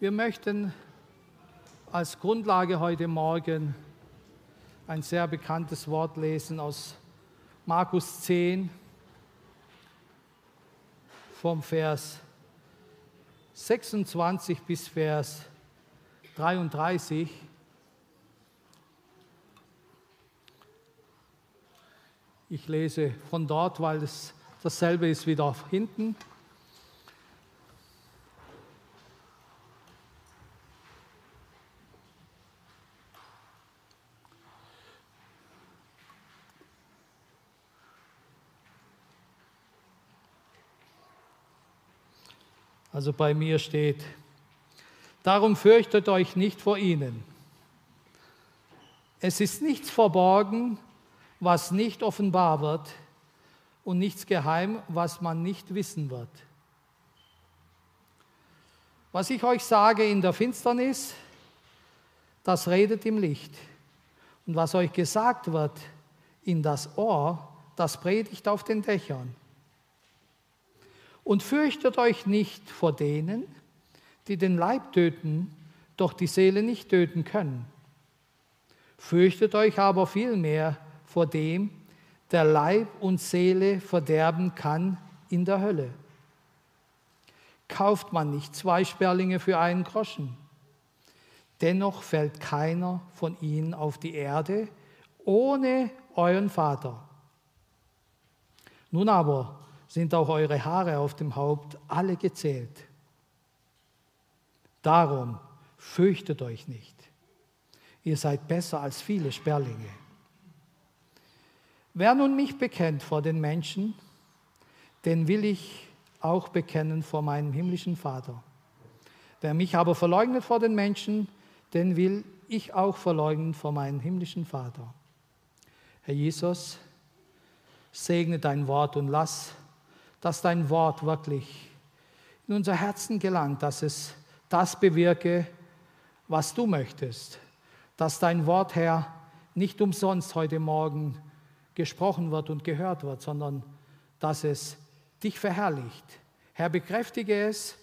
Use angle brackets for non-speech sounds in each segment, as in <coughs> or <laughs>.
Wir möchten als Grundlage heute Morgen ein sehr bekanntes Wort lesen aus Markus 10 vom Vers 26 bis Vers 33. Ich lese von dort, weil es dasselbe ist wieder hinten. Also bei mir steht, darum fürchtet euch nicht vor ihnen. Es ist nichts verborgen, was nicht offenbar wird und nichts geheim, was man nicht wissen wird. Was ich euch sage in der Finsternis, das redet im Licht. Und was euch gesagt wird in das Ohr, das predigt auf den Dächern. Und fürchtet euch nicht vor denen, die den Leib töten, doch die Seele nicht töten können. Fürchtet euch aber vielmehr vor dem, der Leib und Seele verderben kann in der Hölle. Kauft man nicht zwei Sperlinge für einen Groschen, dennoch fällt keiner von ihnen auf die Erde ohne euren Vater. Nun aber, sind auch eure Haare auf dem Haupt alle gezählt. Darum fürchtet euch nicht. Ihr seid besser als viele Sperlinge. Wer nun mich bekennt vor den Menschen, den will ich auch bekennen vor meinem himmlischen Vater. Wer mich aber verleugnet vor den Menschen, den will ich auch verleugnen vor meinem himmlischen Vater. Herr Jesus, segne dein Wort und lass dass dein Wort wirklich in unser Herzen gelangt, dass es das bewirke, was du möchtest. Dass dein Wort, Herr, nicht umsonst heute Morgen gesprochen wird und gehört wird, sondern dass es dich verherrlicht. Herr, bekräftige es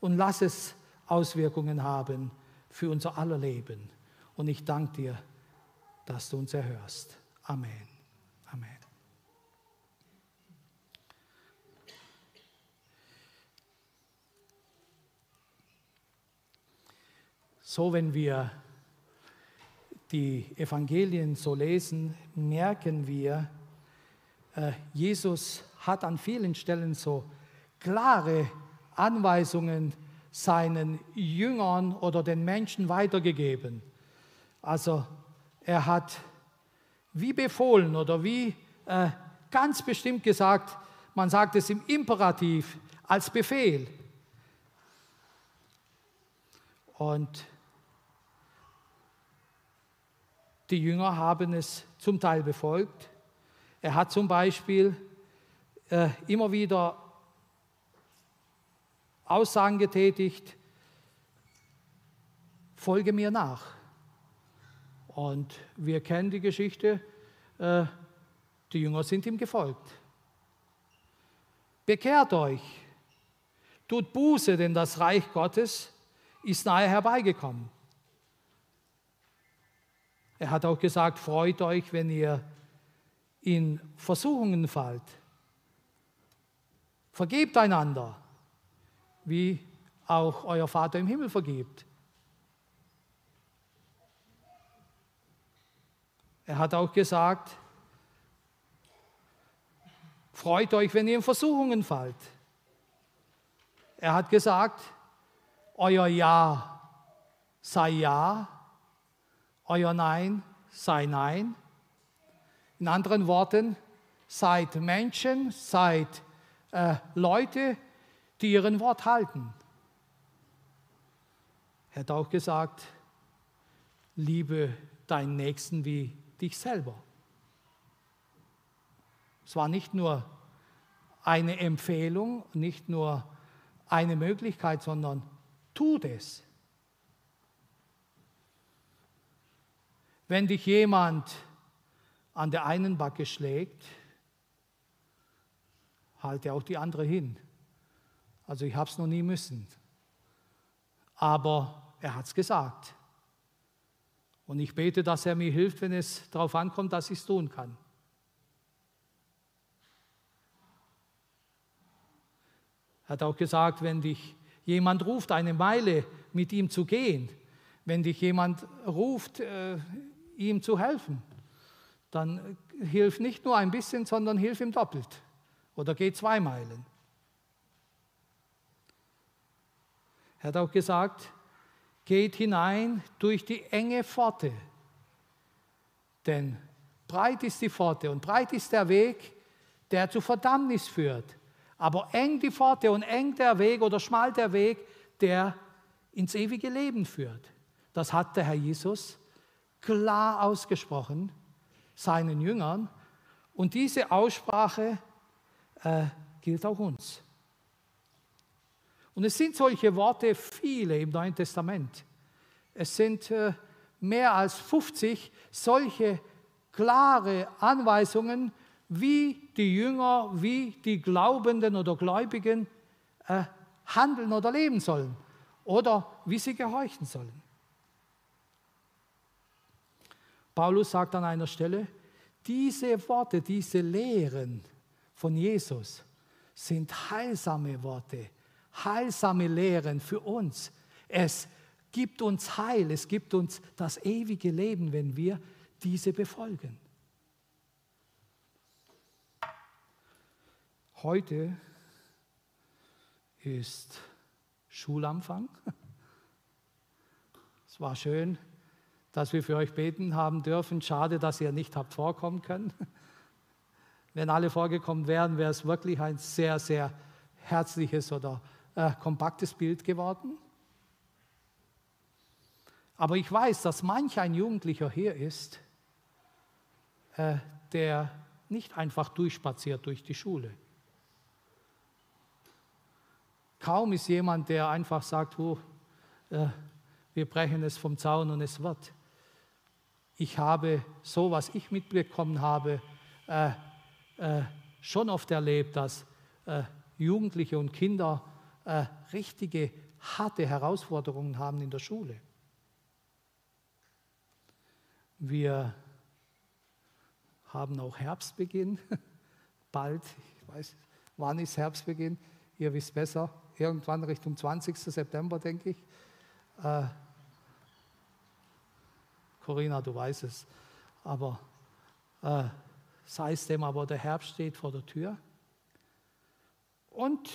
und lass es Auswirkungen haben für unser aller Leben. Und ich danke dir, dass du uns erhörst. Amen. So, wenn wir die Evangelien so lesen, merken wir, äh, Jesus hat an vielen Stellen so klare Anweisungen seinen Jüngern oder den Menschen weitergegeben. Also er hat wie befohlen oder wie äh, ganz bestimmt gesagt, man sagt es im Imperativ als Befehl. Und Die Jünger haben es zum Teil befolgt. Er hat zum Beispiel äh, immer wieder Aussagen getätigt, folge mir nach. Und wir kennen die Geschichte, äh, die Jünger sind ihm gefolgt. Bekehrt euch, tut Buße, denn das Reich Gottes ist nahe herbeigekommen. Er hat auch gesagt, freut euch, wenn ihr in Versuchungen fallt. Vergebt einander, wie auch euer Vater im Himmel vergibt. Er hat auch gesagt, freut euch, wenn ihr in Versuchungen fallt. Er hat gesagt, euer Ja sei Ja euer Nein sei Nein. In anderen Worten, seid Menschen, seid äh, Leute, die ihren Wort halten. Er hat auch gesagt, liebe deinen Nächsten wie dich selber. Es war nicht nur eine Empfehlung, nicht nur eine Möglichkeit, sondern tut es. Wenn dich jemand an der einen Backe schlägt, halte auch die andere hin. Also ich habe es noch nie müssen. aber er hat es gesagt. Und ich bete, dass er mir hilft, wenn es darauf ankommt, dass ich es tun kann. Er hat auch gesagt, wenn dich jemand ruft, eine Meile mit ihm zu gehen, wenn dich jemand ruft, äh, ihm zu helfen, dann hilf nicht nur ein bisschen, sondern hilf ihm doppelt oder geh zwei Meilen. Er hat auch gesagt, geht hinein durch die enge Pforte, denn breit ist die Pforte und breit ist der Weg, der zu Verdammnis führt. Aber eng die Pforte und eng der Weg oder schmal der Weg, der ins ewige Leben führt. Das hat der Herr Jesus klar ausgesprochen seinen Jüngern. Und diese Aussprache äh, gilt auch uns. Und es sind solche Worte viele im Neuen Testament. Es sind äh, mehr als 50 solche klare Anweisungen, wie die Jünger, wie die Glaubenden oder Gläubigen äh, handeln oder leben sollen oder wie sie gehorchen sollen. Paulus sagt an einer Stelle, diese Worte, diese Lehren von Jesus sind heilsame Worte, heilsame Lehren für uns. Es gibt uns Heil, es gibt uns das ewige Leben, wenn wir diese befolgen. Heute ist Schulanfang. <laughs> Es war schön, dass wir für euch beten haben dürfen. Schade, dass ihr nicht habt vorkommen können. <laughs> Wenn alle vorgekommen wären, wäre es wirklich ein sehr, sehr herzliches oder äh, kompaktes Bild geworden. Aber ich weiß, dass manch ein Jugendlicher hier ist, äh, der nicht einfach durchspaziert durch die Schule Kaum ist jemand, der einfach sagt, oh, äh, wir brechen es vom Zaun und es wird. Ich habe so, was ich mitbekommen habe, äh, äh, schon oft erlebt, dass äh, Jugendliche und Kinder äh, richtige harte Herausforderungen haben in der Schule. Wir haben auch Herbstbeginn, <laughs> bald, ich weiß, wann ist Herbstbeginn? Ihr wisst besser irgendwann Richtung 20. September, denke ich. Corinna, du weißt es. Aber äh, sei es dem, aber der Herbst steht vor der Tür. Und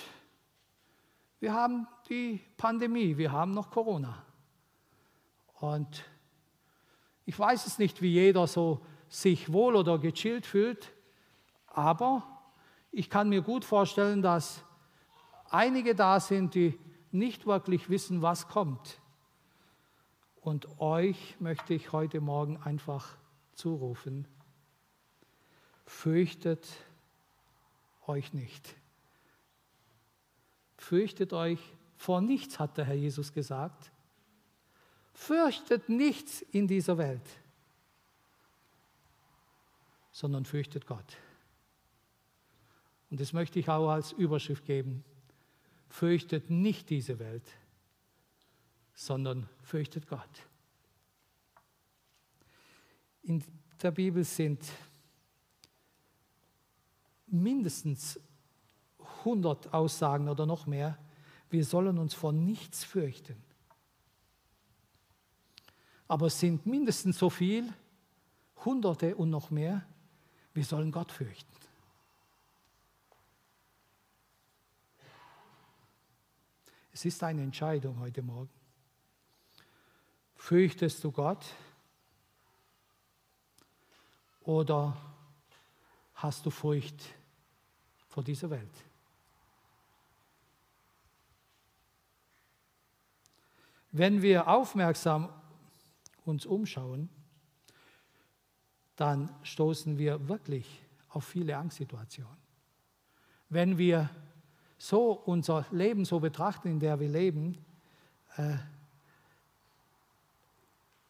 wir haben die Pandemie, wir haben noch Corona. Und ich weiß es nicht, wie jeder so sich wohl oder gechillt fühlt, aber ich kann mir gut vorstellen, dass einige da sind, die nicht wirklich wissen, was kommt. Und euch möchte ich heute Morgen einfach zurufen, fürchtet euch nicht. Fürchtet euch vor nichts, hat der Herr Jesus gesagt. Fürchtet nichts in dieser Welt, sondern fürchtet Gott. Und das möchte ich auch als Überschrift geben fürchtet nicht diese Welt, sondern fürchtet Gott. In der Bibel sind mindestens 100 Aussagen oder noch mehr, wir sollen uns vor nichts fürchten. Aber es sind mindestens so viel, Hunderte und noch mehr, wir sollen Gott fürchten. Es ist eine Entscheidung heute Morgen. Fürchtest du Gott oder hast du Furcht vor dieser Welt? Wenn wir aufmerksam uns umschauen, dann stoßen wir wirklich auf viele Angstsituationen. Wenn wir so unser Leben so betrachten, in der wir leben, äh,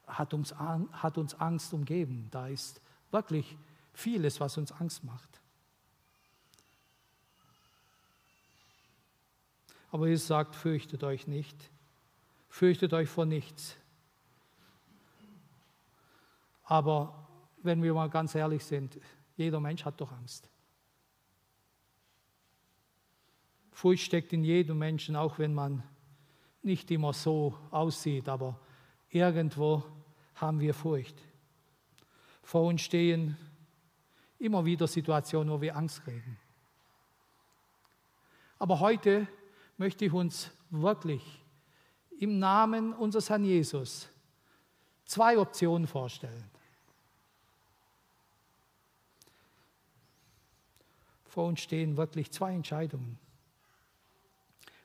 hat, uns, hat uns Angst umgeben. Da ist wirklich vieles, was uns Angst macht. Aber Jesus sagt, fürchtet euch nicht. fürchtet euch vor nichts. Aber wenn wir mal ganz ehrlich sind, jeder Mensch hat doch Angst. Furcht steckt in jedem Menschen, auch wenn man nicht immer so aussieht, aber irgendwo haben wir Furcht. Vor uns stehen immer wieder Situationen, wo wir Angst kriegen. Aber heute möchte ich uns wirklich im Namen unseres Herrn Jesus zwei Optionen vorstellen. Vor uns stehen wirklich zwei Entscheidungen.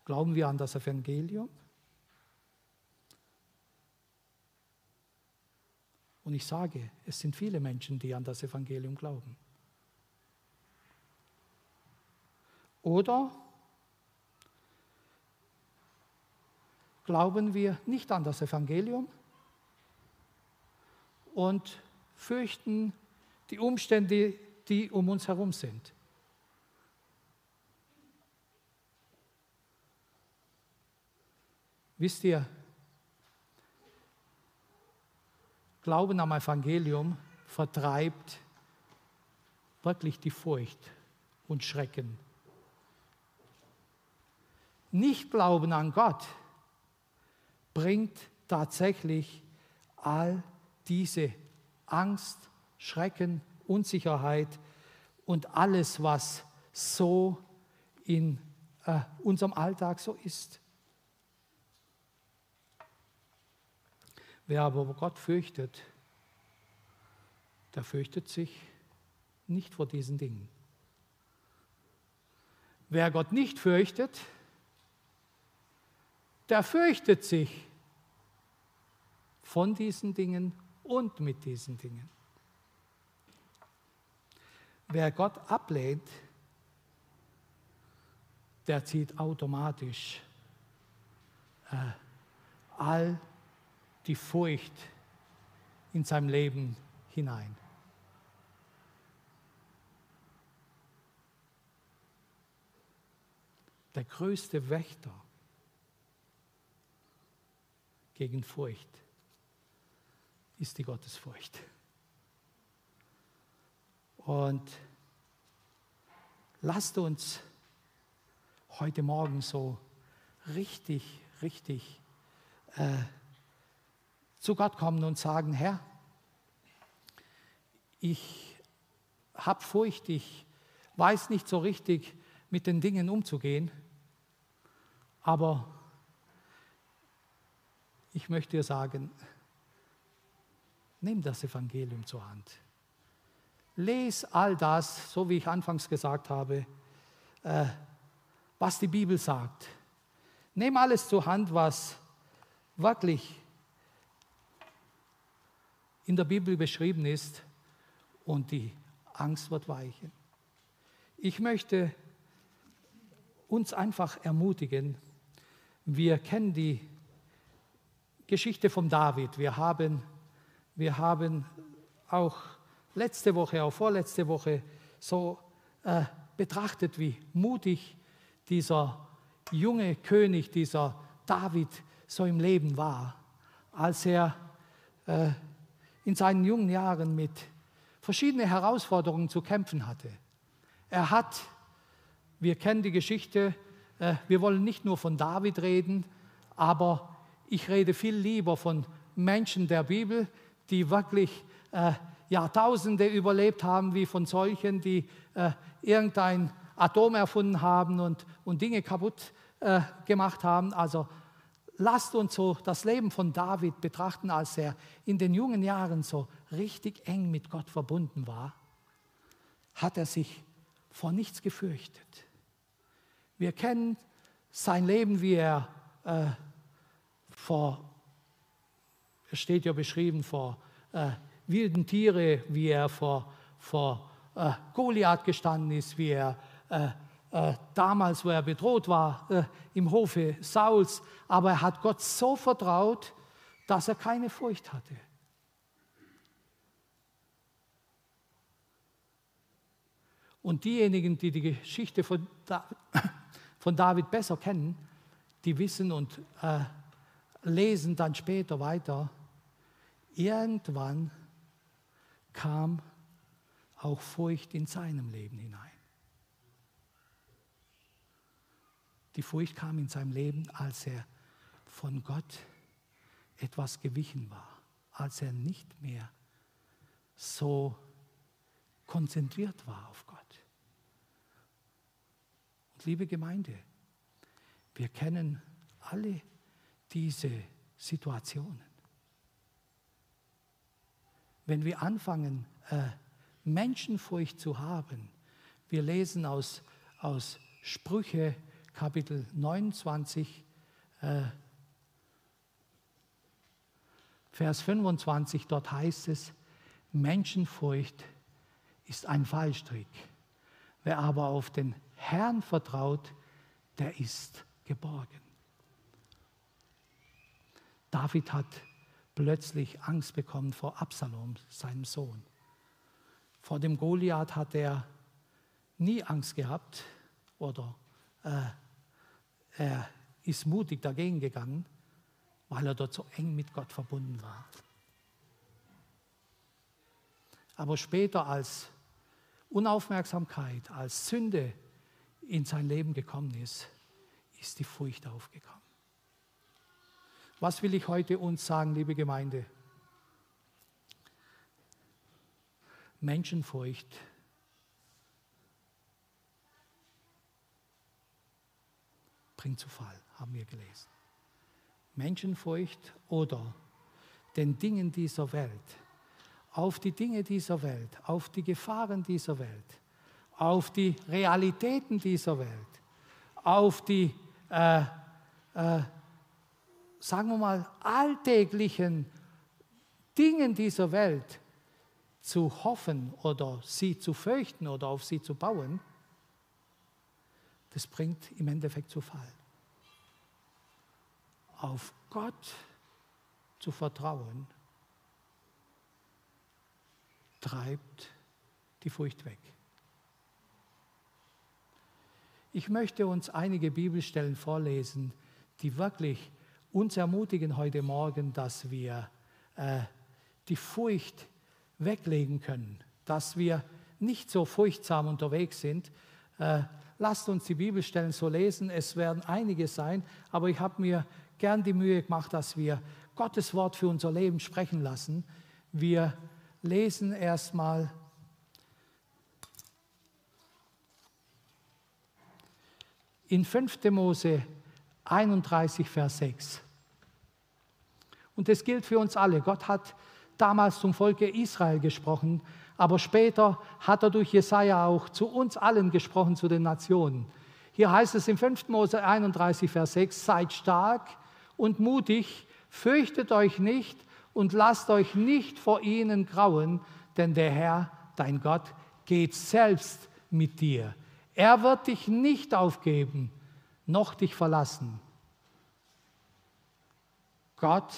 Glauben wir an das Evangelium? Und ich sage, es sind viele Menschen, die an das Evangelium glauben. Oder glauben wir nicht an das Evangelium und fürchten die Umstände, die um uns herum sind. Wisst ihr, Glauben am Evangelium vertreibt wirklich die Furcht und Schrecken. Nicht Glauben an Gott bringt tatsächlich all diese Angst, Schrecken, Unsicherheit und alles, was so in äh, unserem Alltag so ist. Wer aber Gott fürchtet, der fürchtet sich nicht vor diesen Dingen. Wer Gott nicht fürchtet, der fürchtet sich von diesen Dingen und mit diesen Dingen. Wer Gott ablehnt, der zieht automatisch äh, all die Furcht in sein Leben hinein. Der größte Wächter gegen Furcht ist die Gottesfurcht. Und lasst uns heute Morgen so richtig, richtig äh, zu Gott kommen und sagen, Herr, ich habe Furcht, ich weiß nicht so richtig mit den Dingen umzugehen, aber ich möchte dir sagen, nimm das Evangelium zur Hand. Les all das, so wie ich anfangs gesagt habe, äh, was die Bibel sagt. Nimm alles zur Hand, was wirklich in der Bibel beschrieben ist und die Angst wird weichen. Ich möchte uns einfach ermutigen, wir kennen die Geschichte von David. Wir haben, wir haben auch letzte Woche, auch vorletzte Woche so äh, betrachtet, wie mutig dieser junge König, dieser David so im Leben war, als er äh, in seinen jungen Jahren mit verschiedenen Herausforderungen zu kämpfen hatte. Er hat, wir kennen die Geschichte, äh, wir wollen nicht nur von David reden, aber ich rede viel lieber von Menschen der Bibel, die wirklich äh, Jahrtausende überlebt haben, wie von solchen, die äh, irgendein Atom erfunden haben und, und Dinge kaputt gemacht haben. Also lasst uns so das Leben von David betrachten, als er in den jungen Jahren so richtig eng mit Gott verbunden war, hat er sich vor nichts gefürchtet. Wir kennen sein Leben, wie er äh, vor, es steht ja beschrieben, vor äh, wilden Tiere, wie er vor, vor äh, Goliath gestanden ist, wie er äh, äh, damals, wo er bedroht war, äh, im Hofe Sauls, aber er hat Gott so vertraut, dass er keine Furcht hatte. Und diejenigen, die die Geschichte von, da <coughs> von David besser kennen, die wissen und äh, lesen dann später weiter, irgendwann kam auch Furcht in seinem Leben hinein. Die Furcht kam in seinem Leben, als er von Gott etwas gewichen war, als er nicht mehr so konzentriert war auf Gott. Und liebe Gemeinde, wir kennen alle diese Situationen. Wenn wir anfangen, äh, Menschenfurcht zu haben, wir lesen aus, aus Sprüche Kapitel 29, äh, Vers 25, dort heißt es, Menschenfurcht ist ein Fallstrick. Wer aber auf den Herrn vertraut, der ist geborgen. David hat plötzlich Angst bekommen vor Absalom, seinem Sohn. Vor dem Goliath hat er nie Angst gehabt oder äh, er ist mutig dagegen gegangen, weil er dort so eng mit Gott verbunden war. Aber später als Unaufmerksamkeit, als Sünde in sein Leben gekommen ist, ist die Furcht aufgekommen. Was will ich heute uns sagen, liebe Gemeinde? Menschenfurcht bringt zu Fall, haben wir gelesen. Menschenfurcht oder den Dingen dieser Welt, auf die Dinge dieser Welt, auf die Gefahren dieser Welt, auf die Realitäten dieser Welt, auf die, äh, äh, sagen wir mal, alltäglichen Dingen dieser Welt zu hoffen oder sie zu fürchten oder auf sie zu bauen, das bringt im Endeffekt zu Fall. Auf Gott zu vertrauen, treibt die Furcht weg. Ich möchte uns einige Bibelstellen vorlesen, die wirklich uns ermutigen heute Morgen, dass wir äh, die Furcht weglegen können, dass wir nicht so furchtsam unterwegs sind. Äh, lasst uns die Bibelstellen so lesen. Es werden einige sein, aber ich habe mir gern die Mühe gemacht, dass wir Gottes Wort für unser Leben sprechen lassen. Wir lesen erstmal in 5. Mose 31, Vers 6. Und das gilt für uns alle. Gott hat damals zum Volke Israel gesprochen, aber später hat er durch Jesaja auch zu uns allen gesprochen, zu den Nationen. Hier heißt es im 5. Mose 31, Vers 6, seid stark und mutig, fürchtet euch nicht und lasst euch nicht vor ihnen grauen, denn der Herr, dein Gott, geht selbst mit dir. Er wird dich nicht aufgeben, noch dich verlassen. Gott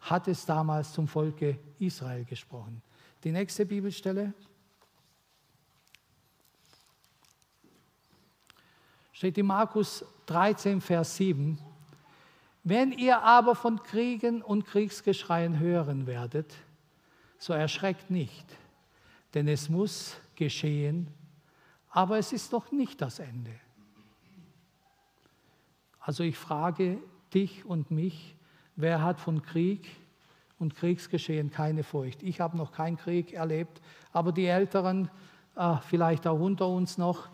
hat es damals zum Volke Israel gesprochen. Die nächste Bibelstelle steht in Markus 13, Vers 7. Wenn ihr aber von Kriegen und Kriegsgeschreien hören werdet, so erschreckt nicht, denn es muss geschehen, aber es ist noch nicht das Ende. Also ich frage dich und mich, wer hat von Krieg und Kriegsgeschehen keine Furcht? Ich habe noch keinen Krieg erlebt, aber die Älteren, äh, vielleicht auch unter uns noch,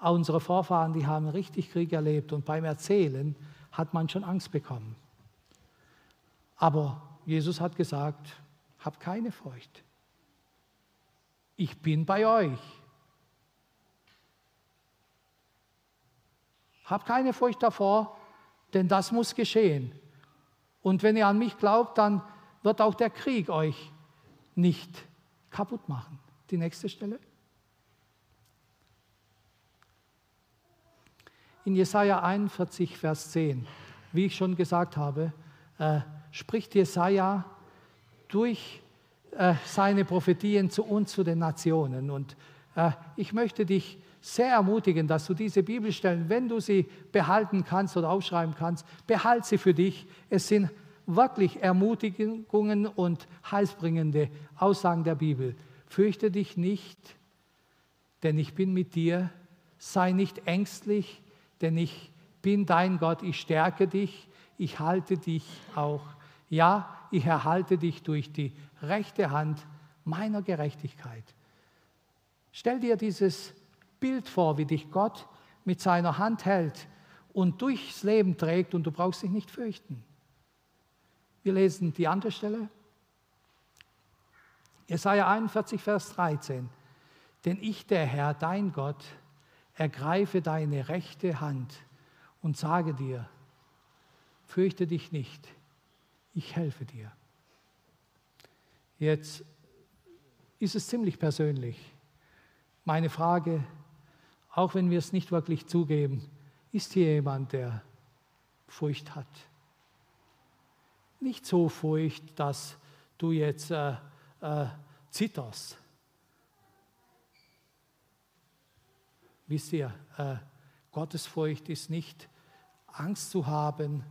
unsere Vorfahren, die haben richtig Krieg erlebt und beim Erzählen hat man schon Angst bekommen. Aber Jesus hat gesagt, habt keine Furcht. Ich bin bei euch. Habt keine Furcht davor, denn das muss geschehen. Und wenn ihr an mich glaubt, dann wird auch der Krieg euch nicht kaputt machen. Die nächste Stelle. In Jesaja 41, Vers 10, wie ich schon gesagt habe, äh, spricht Jesaja durch äh, seine Prophetien zu uns, zu den Nationen. Und äh, ich möchte dich sehr ermutigen, dass du diese Bibelstellen, wenn du sie behalten kannst oder aufschreiben kannst, behalte sie für dich. Es sind wirklich Ermutigungen und heilsbringende Aussagen der Bibel. Fürchte dich nicht, denn ich bin mit dir. Sei nicht ängstlich, denn ich bin dein Gott. Ich stärke dich. Ich halte dich auch. Ja, ich erhalte dich durch die rechte Hand meiner Gerechtigkeit. Stell dir dieses Bild vor, wie dich Gott mit seiner Hand hält und durchs Leben trägt und du brauchst dich nicht fürchten. Wir lesen die andere Stelle. Jesaja 41, Vers 13. Denn ich, der Herr, dein Gott, ergreife deine rechte Hand und sage dir, fürchte dich nicht, ich helfe dir. Jetzt ist es ziemlich persönlich. Meine Frage, auch wenn wir es nicht wirklich zugeben, ist hier jemand, der Furcht hat? Nicht so Furcht, dass du jetzt äh, äh, zitterst. Wisst ihr, äh, Gottesfurcht ist nicht Angst zu haben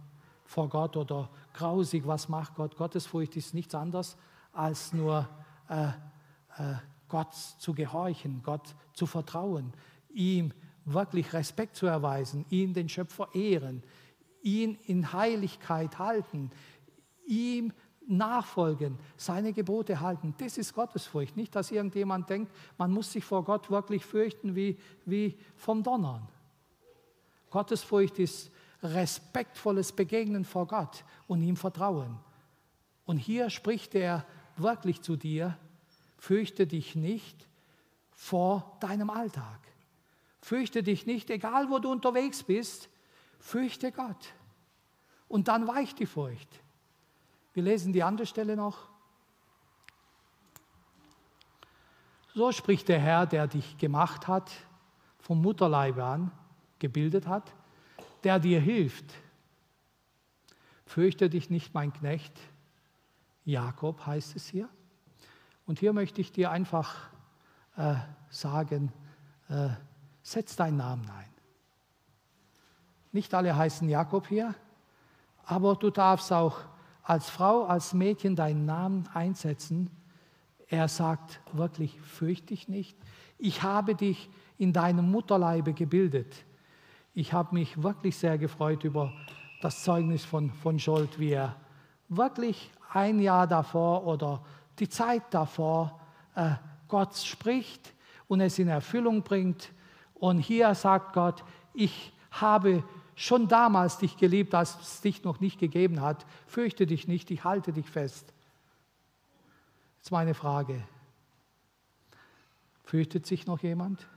vor Gott oder grausig, was macht Gott. Gottesfurcht ist nichts anderes als nur äh, äh, Gott zu gehorchen, Gott zu vertrauen, ihm wirklich Respekt zu erweisen, ihn, den Schöpfer, ehren, ihn in Heiligkeit halten, ihm nachfolgen, seine Gebote halten. Das ist Gottesfurcht. Nicht, dass irgendjemand denkt, man muss sich vor Gott wirklich fürchten wie, wie vom Donnern. Gottesfurcht ist respektvolles Begegnen vor Gott und ihm Vertrauen. Und hier spricht er wirklich zu dir, fürchte dich nicht vor deinem Alltag. Fürchte dich nicht, egal wo du unterwegs bist, fürchte Gott. Und dann weicht die Furcht. Wir lesen die andere Stelle noch. So spricht der Herr, der dich gemacht hat, vom Mutterleibe an, gebildet hat, der dir hilft. Fürchte dich nicht, mein Knecht. Jakob heißt es hier. Und hier möchte ich dir einfach äh, sagen, äh, setz deinen Namen ein. Nicht alle heißen Jakob hier, aber du darfst auch als Frau, als Mädchen deinen Namen einsetzen. Er sagt wirklich, fürchte dich nicht. Ich habe dich in deinem Mutterleibe gebildet. Ich habe mich wirklich sehr gefreut über das Zeugnis von, von Scholt, wie er wirklich ein Jahr davor oder die Zeit davor äh, Gott spricht und es in Erfüllung bringt. Und hier sagt Gott, ich habe schon damals dich geliebt, als es dich noch nicht gegeben hat. Fürchte dich nicht, ich halte dich fest. Jetzt meine Frage. Fürchtet sich noch jemand?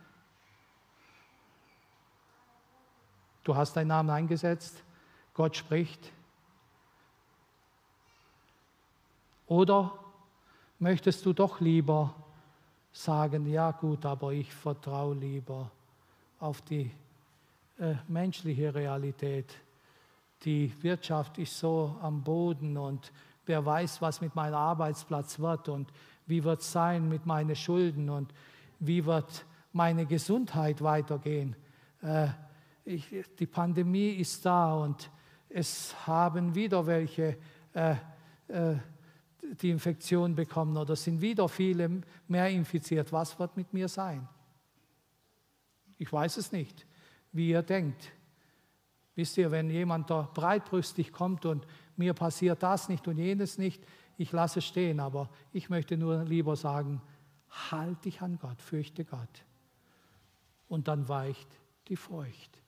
Du hast deinen Namen eingesetzt, Gott spricht. Oder möchtest du doch lieber sagen, ja gut, aber ich vertraue lieber auf die äh, menschliche Realität. Die Wirtschaft ist so am Boden und wer weiß, was mit meinem Arbeitsplatz wird und wie wird es sein mit meinen Schulden und wie wird meine Gesundheit weitergehen. Äh, ich, die Pandemie ist da und es haben wieder welche äh, äh, die Infektion bekommen oder sind wieder viele mehr infiziert. Was wird mit mir sein? Ich weiß es nicht, wie ihr denkt. Wisst ihr, wenn jemand da breitbrüstig kommt und mir passiert das nicht und jenes nicht, ich lasse es stehen, aber ich möchte nur lieber sagen, halt dich an Gott, fürchte Gott. Und dann weicht die Furcht.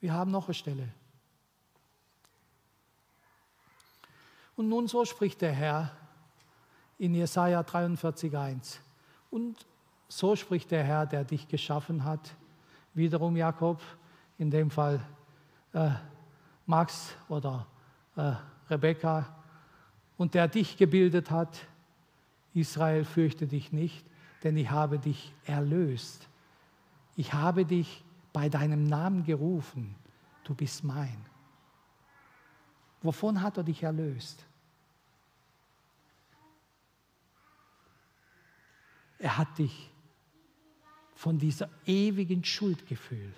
Wir haben noch eine Stelle. Und nun so spricht der Herr in Jesaja 43,1. Und so spricht der Herr, der dich geschaffen hat. Wiederum Jakob, in dem Fall äh, Max oder äh, Rebekka. Und der dich gebildet hat. Israel, fürchte dich nicht, denn ich habe dich erlöst. Ich habe dich bei deinem Namen gerufen, du bist mein. Wovon hat er dich erlöst? Er hat dich von dieser ewigen Schuldgefühl,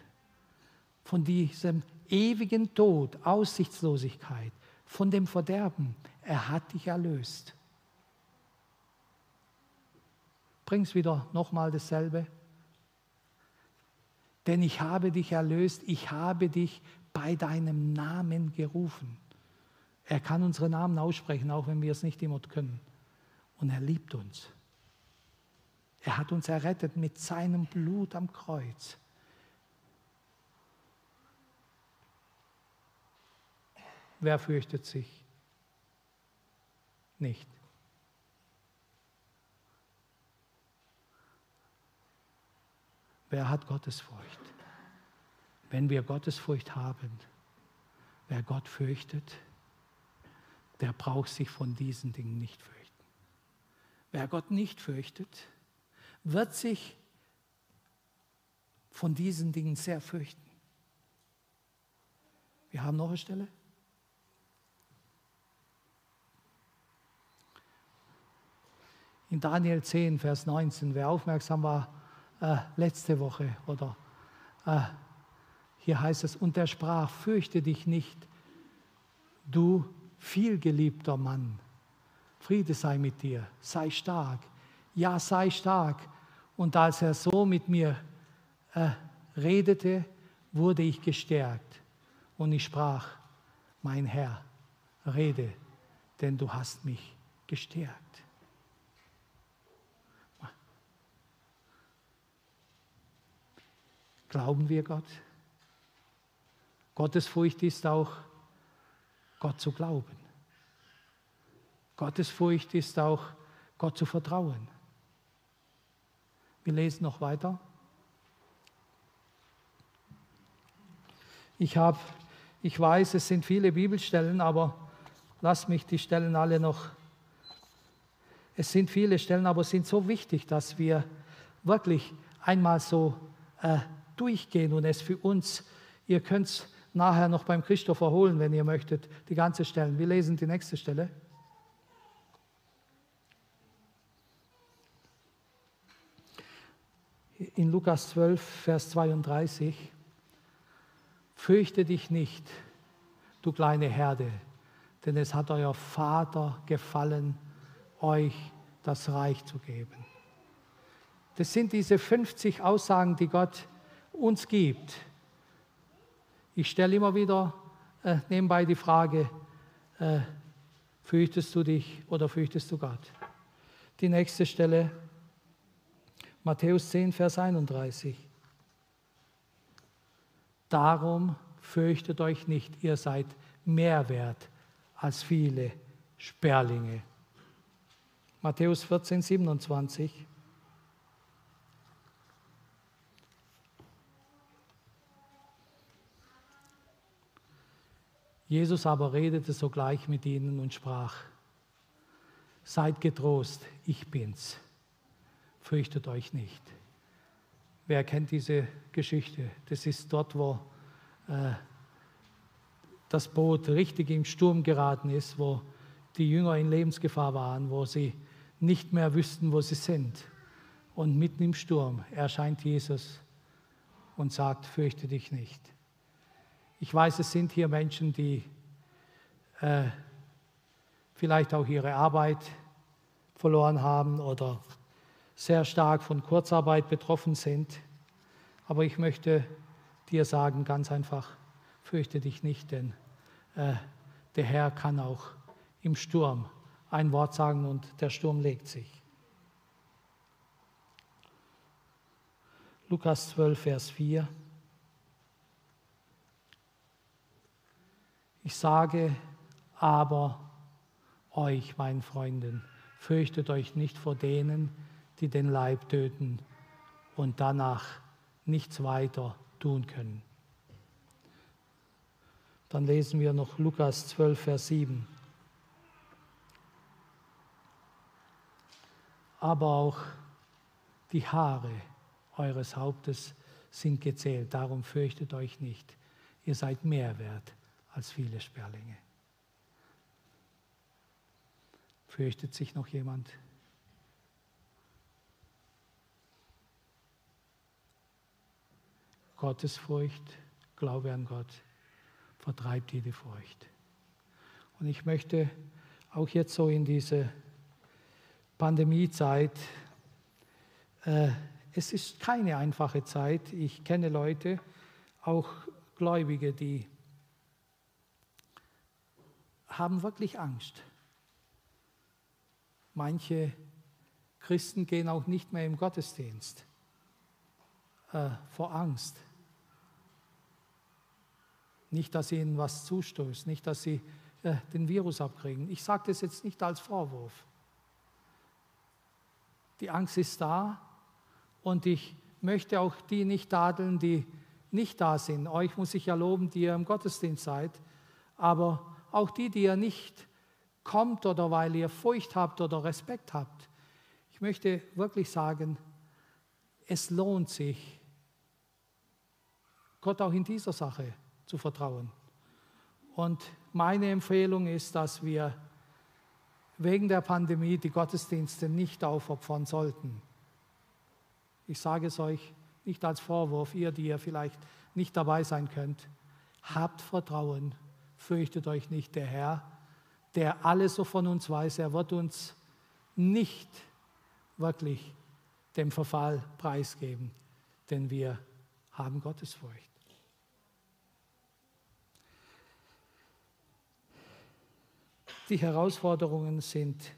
von diesem ewigen Tod, Aussichtslosigkeit, von dem Verderben. Er hat dich erlöst. Bring's wieder nochmal dasselbe. Denn ich habe dich erlöst, ich habe dich bei deinem Namen gerufen. Er kann unsere Namen aussprechen, auch wenn wir es nicht immer können. Und er liebt uns. Er hat uns errettet mit seinem Blut am Kreuz. Wer fürchtet sich? Nicht. Wer hat Gottesfurcht? Wenn wir Gottesfurcht haben, wer Gott fürchtet, der braucht sich von diesen Dingen nicht fürchten. Wer Gott nicht fürchtet, wird sich von diesen Dingen sehr fürchten. Wir haben noch eine Stelle. In Daniel 10, Vers 19, wer aufmerksam war äh, letzte Woche oder äh, hier heißt es, und er sprach, fürchte dich nicht, du vielgeliebter Mann. Friede sei mit dir, sei stark. Ja, sei stark. Und als er so mit mir äh, redete, wurde ich gestärkt. Und ich sprach, mein Herr, rede, denn du hast mich gestärkt. Glauben wir Gott? Gottesfurcht ist auch Gott zu glauben. Gottesfurcht ist auch Gott zu vertrauen. Wir lesen noch weiter. Ich habe, ich weiß, es sind viele Bibelstellen, aber lass mich die Stellen alle noch. Es sind viele Stellen, aber es sind so wichtig, dass wir wirklich einmal so äh, durchgehen und es für uns, ihr könnt es nachher noch beim Christopher holen, wenn ihr möchtet, die ganze Stellen. Wir lesen die nächste Stelle. In Lukas 12, Vers 32. Fürchte dich nicht, du kleine Herde, denn es hat euer Vater gefallen, euch das Reich zu geben. Das sind diese 50 Aussagen, die Gott uns gibt ich stelle immer wieder äh, nebenbei die Frage, äh, fürchtest du dich oder fürchtest du Gott? Die nächste Stelle, Matthäus 10, Vers 31. Darum fürchtet euch nicht, ihr seid mehr wert als viele Sperlinge. Matthäus 14, 27. Jesus aber redete sogleich mit ihnen und sprach, Seid getrost, ich bin's, fürchtet euch nicht. Wer kennt diese Geschichte? Das ist dort, wo äh, das Boot richtig im Sturm geraten ist, wo die Jünger in Lebensgefahr waren, wo sie nicht mehr wüssten, wo sie sind. Und mitten im Sturm erscheint Jesus und sagt, fürchte dich nicht. Ich weiß, es sind hier Menschen, die äh, vielleicht auch ihre Arbeit verloren haben oder sehr stark von Kurzarbeit betroffen sind. Aber ich möchte dir sagen, ganz einfach, fürchte dich nicht, denn äh, der Herr kann auch im Sturm ein Wort sagen und der Sturm legt sich. Lukas 12, Vers 4. Ich sage aber euch, meinen Freunden, fürchtet euch nicht vor denen, die den Leib töten und danach nichts weiter tun können. Dann lesen wir noch Lukas 12, Vers 7. Aber auch die Haare eures Hauptes sind gezählt, darum fürchtet euch nicht. Ihr seid mehr wert als viele Sperlinge. Fürchtet sich noch jemand? Gottesfurcht, Glaube an Gott, vertreibt jede Furcht. Und ich möchte auch jetzt so in diese Pandemiezeit, äh, es ist keine einfache Zeit. Ich kenne Leute, auch Gläubige, die haben wirklich Angst. Manche Christen gehen auch nicht mehr im Gottesdienst äh, vor Angst. Nicht, dass ihnen was zustößt, nicht, dass sie äh, den Virus abkriegen. Ich sage das jetzt nicht als Vorwurf. Die Angst ist da und ich möchte auch die nicht tadeln, die nicht da sind. Euch muss ich ja loben, die ihr im Gottesdienst seid, aber auch die, die ihr nicht kommt oder weil ihr Furcht habt oder Respekt habt. Ich möchte wirklich sagen, es lohnt sich, Gott auch in dieser Sache zu vertrauen. Und meine Empfehlung ist, dass wir wegen der Pandemie die Gottesdienste nicht aufopfern sollten. Ich sage es euch nicht als Vorwurf, ihr, die ihr vielleicht nicht dabei sein könnt. Habt Vertrauen, fürchtet euch nicht. Der Herr, der alles so von uns weiß, er wird uns nicht wirklich dem Verfall preisgeben, denn wir haben Gottesfurcht. Die Herausforderungen sind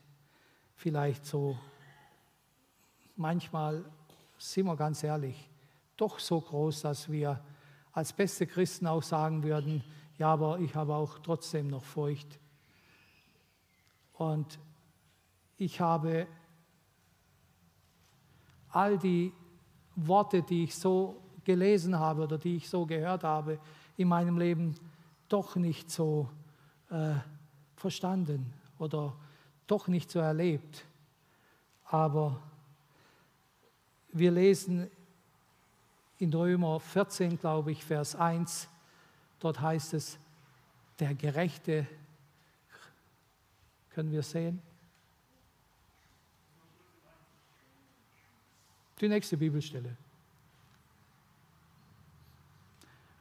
vielleicht so, manchmal, sind wir ganz ehrlich, doch so groß, dass wir als beste Christen auch sagen würden, ja, aber ich habe auch trotzdem noch Furcht. Und ich habe all die Worte, die ich so gelesen habe oder die ich so gehört habe in meinem Leben, doch nicht so äh, verstanden oder doch nicht so erlebt. Aber wir lesen in Römer 14, glaube ich, Vers 1, dort heißt es, der Gerechte, können wir sehen? Die nächste Bibelstelle.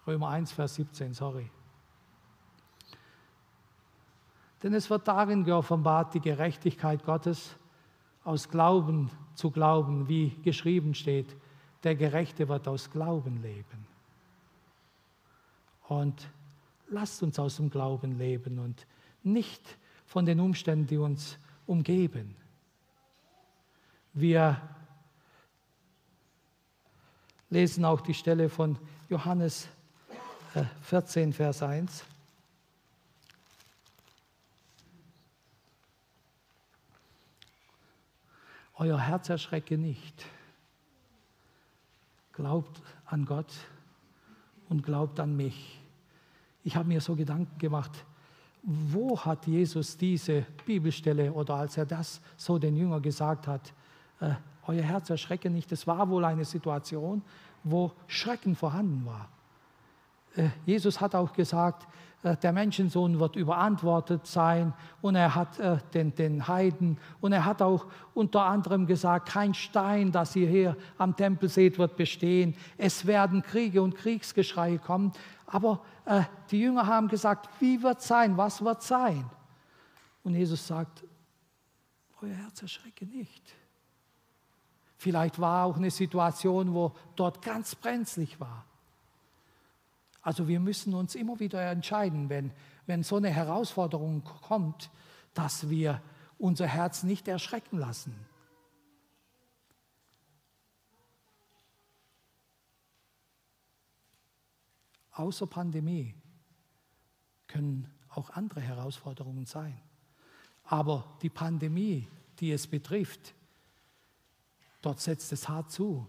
Römer 1, Vers 17, sorry. Denn es wird darin geoffenbart, die Gerechtigkeit Gottes aus Glauben zu glauben, wie geschrieben steht, der Gerechte wird aus Glauben leben. Und lasst uns aus dem Glauben leben und nicht von den Umständen, die uns umgeben. Wir lesen auch die Stelle von Johannes 14, äh, Vers 1. Euer Herz erschrecke nicht. Glaubt an Gott und glaubt an mich. Ich habe mir so Gedanken gemacht, wo hat Jesus diese Bibelstelle oder als er das so den Jüngern gesagt hat, äh, euer Herz erschrecke nicht. Es war wohl eine Situation, wo Schrecken vorhanden war. Äh, Jesus hat auch gesagt, äh, der Menschensohn wird überantwortet sein und er hat äh, den, den Heiden und er hat auch unter anderem gesagt, kein Stein, das ihr hier am Tempel seht, wird bestehen. Es werden Kriege und Kriegsgeschreie kommen. Aber äh, die Jünger haben gesagt, wie wird sein, was wird sein? Und Jesus sagt, euer Herz erschrecke nicht. Vielleicht war auch eine Situation, wo dort ganz brenzlig war. Also wir müssen uns immer wieder entscheiden, wenn, wenn so eine Herausforderung kommt, dass wir unser Herz nicht erschrecken lassen. Außer Pandemie können auch andere Herausforderungen sein. Aber die Pandemie, die es betrifft, dort setzt es hart zu.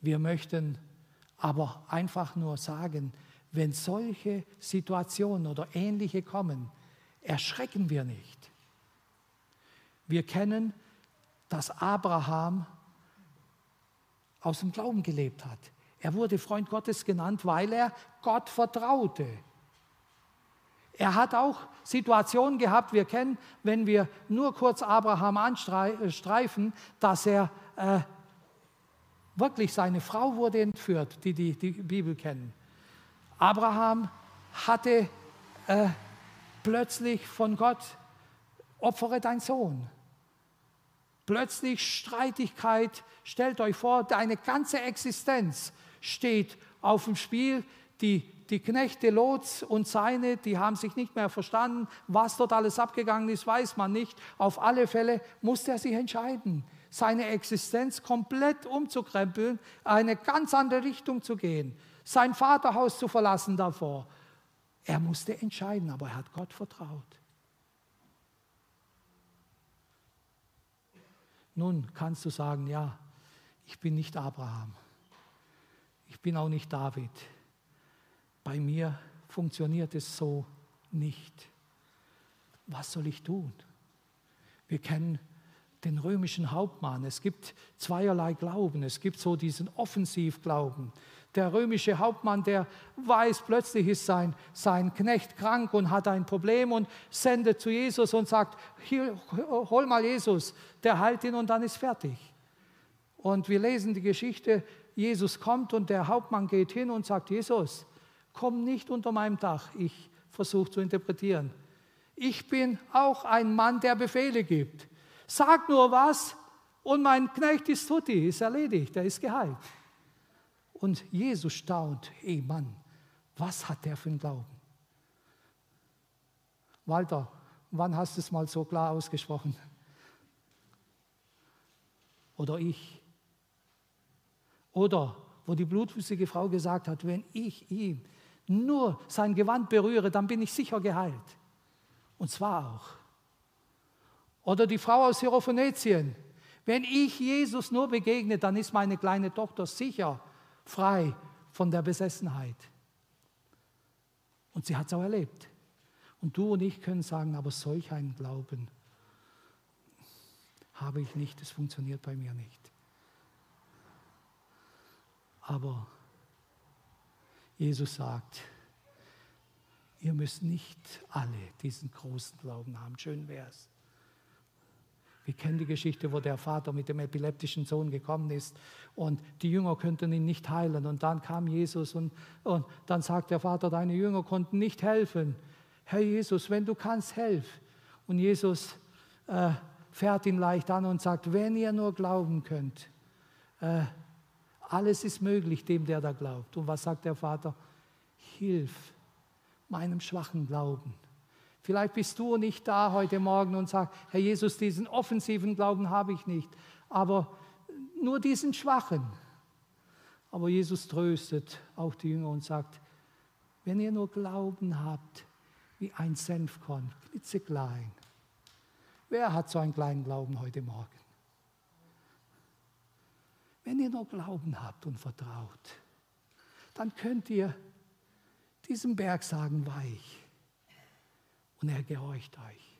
Wir möchten aber einfach nur sagen, wenn solche Situationen oder ähnliche kommen, erschrecken wir nicht. Wir kennen, dass Abraham aus dem Glauben gelebt hat. Er wurde Freund Gottes genannt, weil er Gott vertraute. Er hat auch Situationen gehabt, wir kennen, wenn wir nur kurz Abraham anstreifen, dass er äh, Wirklich, seine Frau wurde entführt, die die, die Bibel kennen. Abraham hatte äh, plötzlich von Gott, opfere dein Sohn. Plötzlich Streitigkeit, stellt euch vor, deine ganze Existenz steht auf dem Spiel. Die, die Knechte Lots und seine, die haben sich nicht mehr verstanden. Was dort alles abgegangen ist, weiß man nicht. Auf alle Fälle musste er sich entscheiden, seine Existenz komplett umzukrempeln, eine ganz andere Richtung zu gehen, sein Vaterhaus zu verlassen davor. Er musste entscheiden, aber er hat Gott vertraut. Nun kannst du sagen, ja, ich bin nicht Abraham. Ich bin auch nicht David. Bei mir funktioniert es so nicht. Was soll ich tun? Wir kennen den römischen Hauptmann. Es gibt zweierlei Glauben. Es gibt so diesen Offensivglauben. Der römische Hauptmann, der weiß, plötzlich ist sein, sein Knecht krank und hat ein Problem und sendet zu Jesus und sagt, hier, hol mal Jesus, der heilt ihn und dann ist fertig. Und wir lesen die Geschichte, Jesus kommt und der Hauptmann geht hin und sagt, Jesus, komm nicht unter meinem Dach. Ich versuche zu interpretieren. Ich bin auch ein Mann, der Befehle gibt. Sag nur was und mein Knecht ist tutti, ist erledigt, er ist geheilt. Und Jesus staunt, hey Mann, was hat der für einen Glauben? Walter, wann hast du es mal so klar ausgesprochen? Oder ich? Oder wo die blutflüssige Frau gesagt hat, wenn ich ihm nur sein Gewand berühre, dann bin ich sicher geheilt. Und zwar auch. Oder die Frau aus Syrophenetien, wenn ich Jesus nur begegne, dann ist meine kleine Tochter sicher frei von der Besessenheit. Und sie hat es auch erlebt. Und du und ich können sagen, aber solch einen Glauben habe ich nicht, es funktioniert bei mir nicht. Aber Jesus sagt, ihr müsst nicht alle diesen großen Glauben haben. Schön wäre es. Wir kennen die Geschichte, wo der Vater mit dem epileptischen Sohn gekommen ist und die Jünger könnten ihn nicht heilen. Und dann kam Jesus und, und dann sagt der Vater, deine Jünger konnten nicht helfen. Herr Jesus, wenn du kannst, helf. Und Jesus äh, fährt ihn leicht an und sagt, wenn ihr nur glauben könnt, äh, alles ist möglich dem, der da glaubt. Und was sagt der Vater? Hilf meinem schwachen Glauben. Vielleicht bist du nicht da heute Morgen und sagst, Herr Jesus, diesen offensiven Glauben habe ich nicht, aber nur diesen schwachen. Aber Jesus tröstet auch die Jünger und sagt, wenn ihr nur Glauben habt, wie ein Senfkorn, klitzeklein. Wer hat so einen kleinen Glauben heute Morgen? Wenn ihr nur Glauben habt und vertraut, dann könnt ihr diesem Berg sagen, weich und er gehorcht euch.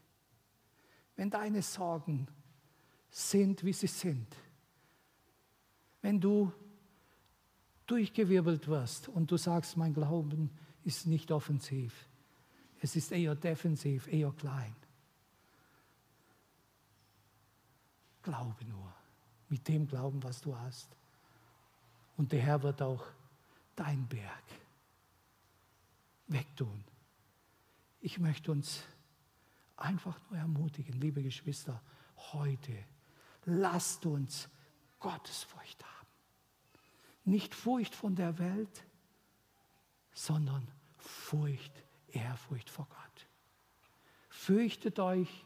Wenn deine Sorgen sind, wie sie sind, wenn du durchgewirbelt wirst und du sagst, mein Glauben ist nicht offensiv, es ist eher defensiv, eher klein. Glaube nur mit dem Glauben, was du hast. Und der Herr wird auch dein Berg wegtun. Ich möchte uns einfach nur ermutigen, liebe Geschwister, heute lasst uns Gottesfurcht haben. Nicht Furcht von der Welt, sondern Furcht, Ehrfurcht vor Gott. Fürchtet euch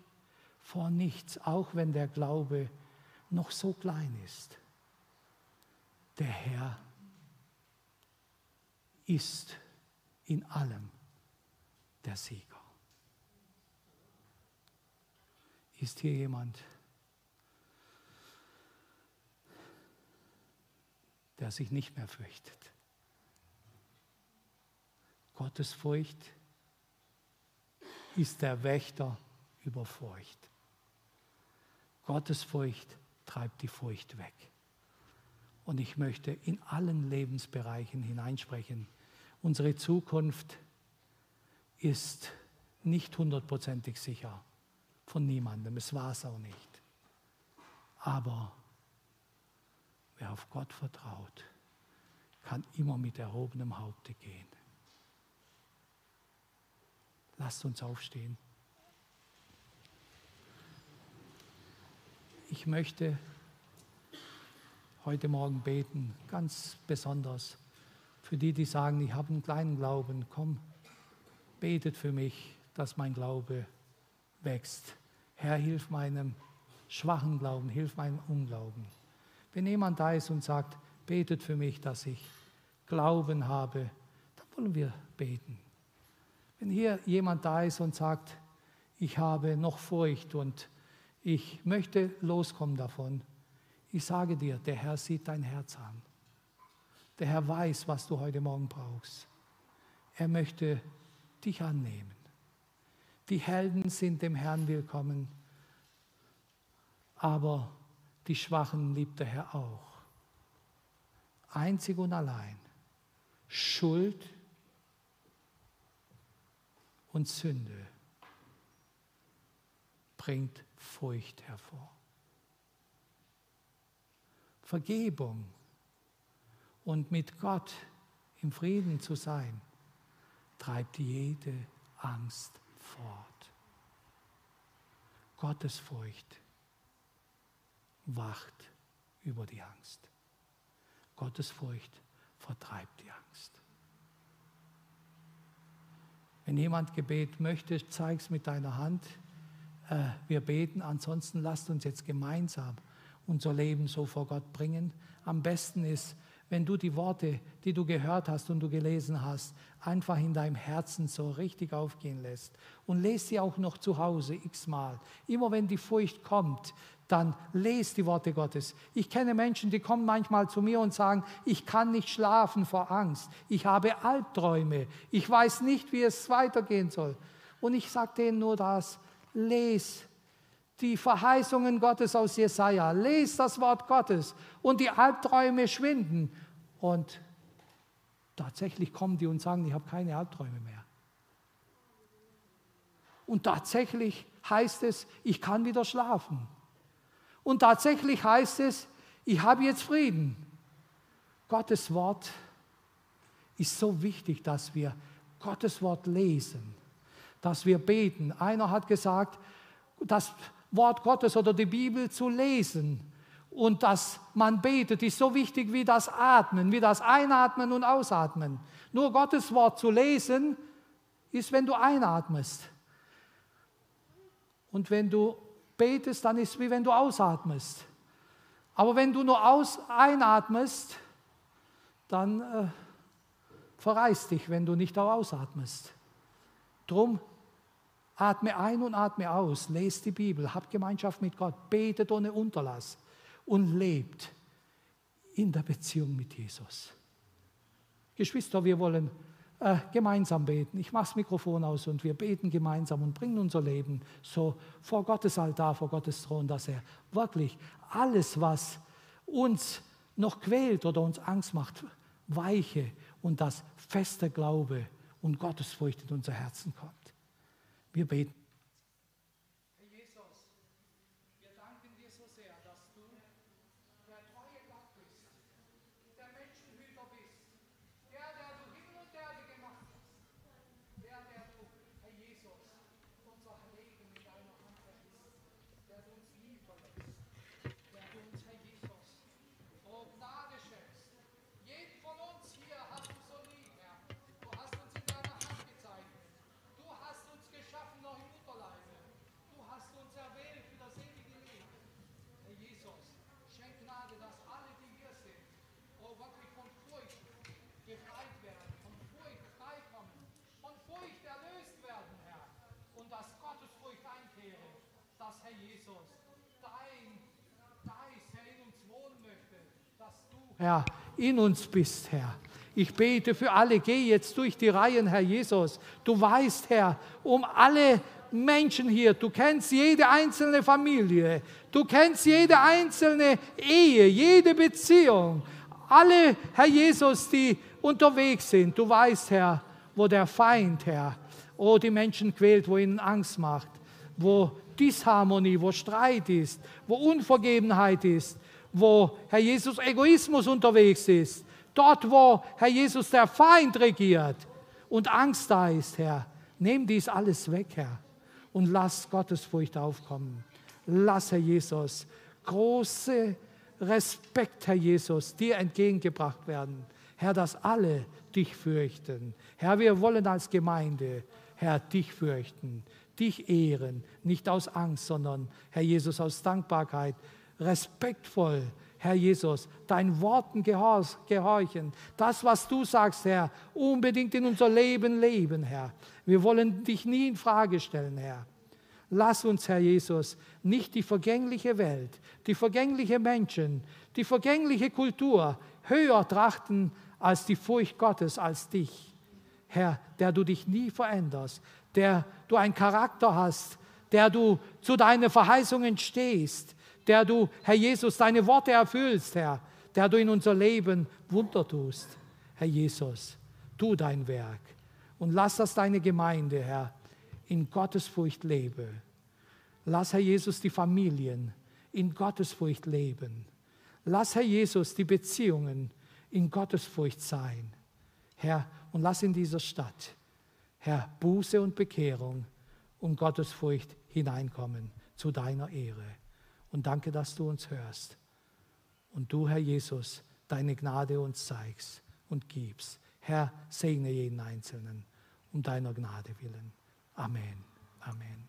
vor nichts, auch wenn der Glaube noch so klein ist. Der Herr ist in allem der Sieger. Ist hier jemand, der sich nicht mehr fürchtet? Gottes Furcht ist der Wächter über Furcht. Gottes Furcht treibt die Furcht weg. Und ich möchte in allen Lebensbereichen hineinsprechen. Unsere Zukunft ist nicht hundertprozentig sicher von niemandem. Es war es auch nicht. Aber wer auf Gott vertraut, kann immer mit erhobenem Haupte gehen. Lasst uns aufstehen. Ich möchte heute Morgen beten, ganz besonders für die, die sagen, ich habe einen kleinen Glauben. Komm, betet für mich, dass mein Glaube wächst. Herr, hilf meinem schwachen Glauben, hilf meinem Unglauben. Wenn jemand da ist und sagt, betet für mich, dass ich Glauben habe, dann wollen wir beten. Wenn hier jemand da ist und sagt, ich habe noch Furcht und ich möchte loskommen davon, ich sage dir, der Herr sieht dein Herz an. Der Herr weiß, was du heute Morgen brauchst. Er möchte dich annehmen. Die Helden sind dem Herrn willkommen, aber die Schwachen liebt der Herr auch. Einzig und allein. Schuld und Sünde bringt Furcht hervor. Vergebung und mit Gott im Frieden zu sein, treibt jede Angst fort. Gottesfurcht wacht über die Angst. Gottesfurcht vertreibt die Angst. Wenn jemand Gebet möchte, zeig es mit deiner Hand. Äh, wir beten, ansonsten lasst uns jetzt gemeinsam unser Leben so vor Gott bringen. Am besten ist, wenn du die Worte, die du gehört hast und du gelesen hast, einfach in deinem Herzen so richtig aufgehen lässt. Und lese sie auch noch zu Hause x-mal. Immer wenn die Furcht kommt, dann lese die Worte Gottes. Ich kenne Menschen, die kommen manchmal zu mir und sagen, ich kann nicht schlafen vor Angst. Ich habe Albträume. Ich weiß nicht, wie es weitergehen soll. Und ich sage denen nur das, lese die Verheißungen Gottes aus Jesaja, lest das Wort Gottes und die Albträume schwinden. Und tatsächlich kommen die und sagen, ich habe keine Albträume mehr. Und tatsächlich heißt es, ich kann wieder schlafen. Und tatsächlich heißt es, ich habe jetzt Frieden. Gottes Wort ist so wichtig, dass wir Gottes Wort lesen, dass wir beten. Einer hat gesagt, dass Wort Gottes oder die Bibel zu lesen und dass man betet, ist so wichtig wie das Atmen, wie das Einatmen und Ausatmen. Nur Gottes Wort zu lesen ist, wenn du einatmest. Und wenn du betest, dann ist es wie wenn du ausatmest. Aber wenn du nur aus, einatmest, dann äh, verreißt dich, wenn du nicht auch ausatmest. Drum Atme ein und atme aus, lest die Bibel, habt Gemeinschaft mit Gott, betet ohne Unterlass und lebt in der Beziehung mit Jesus. Geschwister, wir wollen äh, gemeinsam beten. Ich mache das Mikrofon aus und wir beten gemeinsam und bringen unser Leben so vor Gottes Altar, vor Gottes Thron, dass er wirklich alles, was uns noch quält oder uns Angst macht, weiche und das feste Glaube und Gottesfurcht in unser Herzen kommt. Wir beten. Herr, in uns bist, Herr. Ich bete für alle, geh jetzt durch die Reihen, Herr Jesus. Du weißt, Herr, um alle Menschen hier, du kennst jede einzelne Familie, du kennst jede einzelne Ehe, jede Beziehung, alle, Herr Jesus, die unterwegs sind. Du weißt, Herr, wo der Feind, Herr, oh, die Menschen quält, wo ihnen Angst macht, wo Disharmonie, wo Streit ist, wo Unvergebenheit ist, wo Herr Jesus Egoismus unterwegs ist, dort, wo Herr Jesus der Feind regiert und Angst da ist, Herr, nimm dies alles weg, Herr, und lass Gottesfurcht aufkommen. Lass, Herr Jesus, große Respekt, Herr Jesus, dir entgegengebracht werden. Herr, dass alle dich fürchten. Herr, wir wollen als Gemeinde, Herr, dich fürchten, dich ehren, nicht aus Angst, sondern, Herr Jesus, aus Dankbarkeit, respektvoll, Herr Jesus, deinen Worten gehorchen. Das, was du sagst, Herr, unbedingt in unser Leben leben, Herr. Wir wollen dich nie in Frage stellen, Herr. Lass uns, Herr Jesus, nicht die vergängliche Welt, die vergängliche Menschen, die vergängliche Kultur höher trachten als die Furcht Gottes, als dich. Herr, der du dich nie veränderst, der du einen Charakter hast, der du zu deinen Verheißungen stehst, der du, Herr Jesus, deine Worte erfüllst, Herr, der du in unser Leben Wunder tust. Herr Jesus, tu dein Werk und lass das deine Gemeinde, Herr, in Gottesfurcht lebe. Lass, Herr Jesus, die Familien in Gottesfurcht leben. Lass, Herr Jesus, die Beziehungen in Gottesfurcht sein. Herr, und lass in dieser Stadt, Herr, Buße und Bekehrung und Gottesfurcht hineinkommen zu deiner Ehre. Und danke, dass du uns hörst. Und du, Herr Jesus, deine Gnade uns zeigst und gibst. Herr, segne jeden Einzelnen um deiner Gnade willen. Amen. Amen.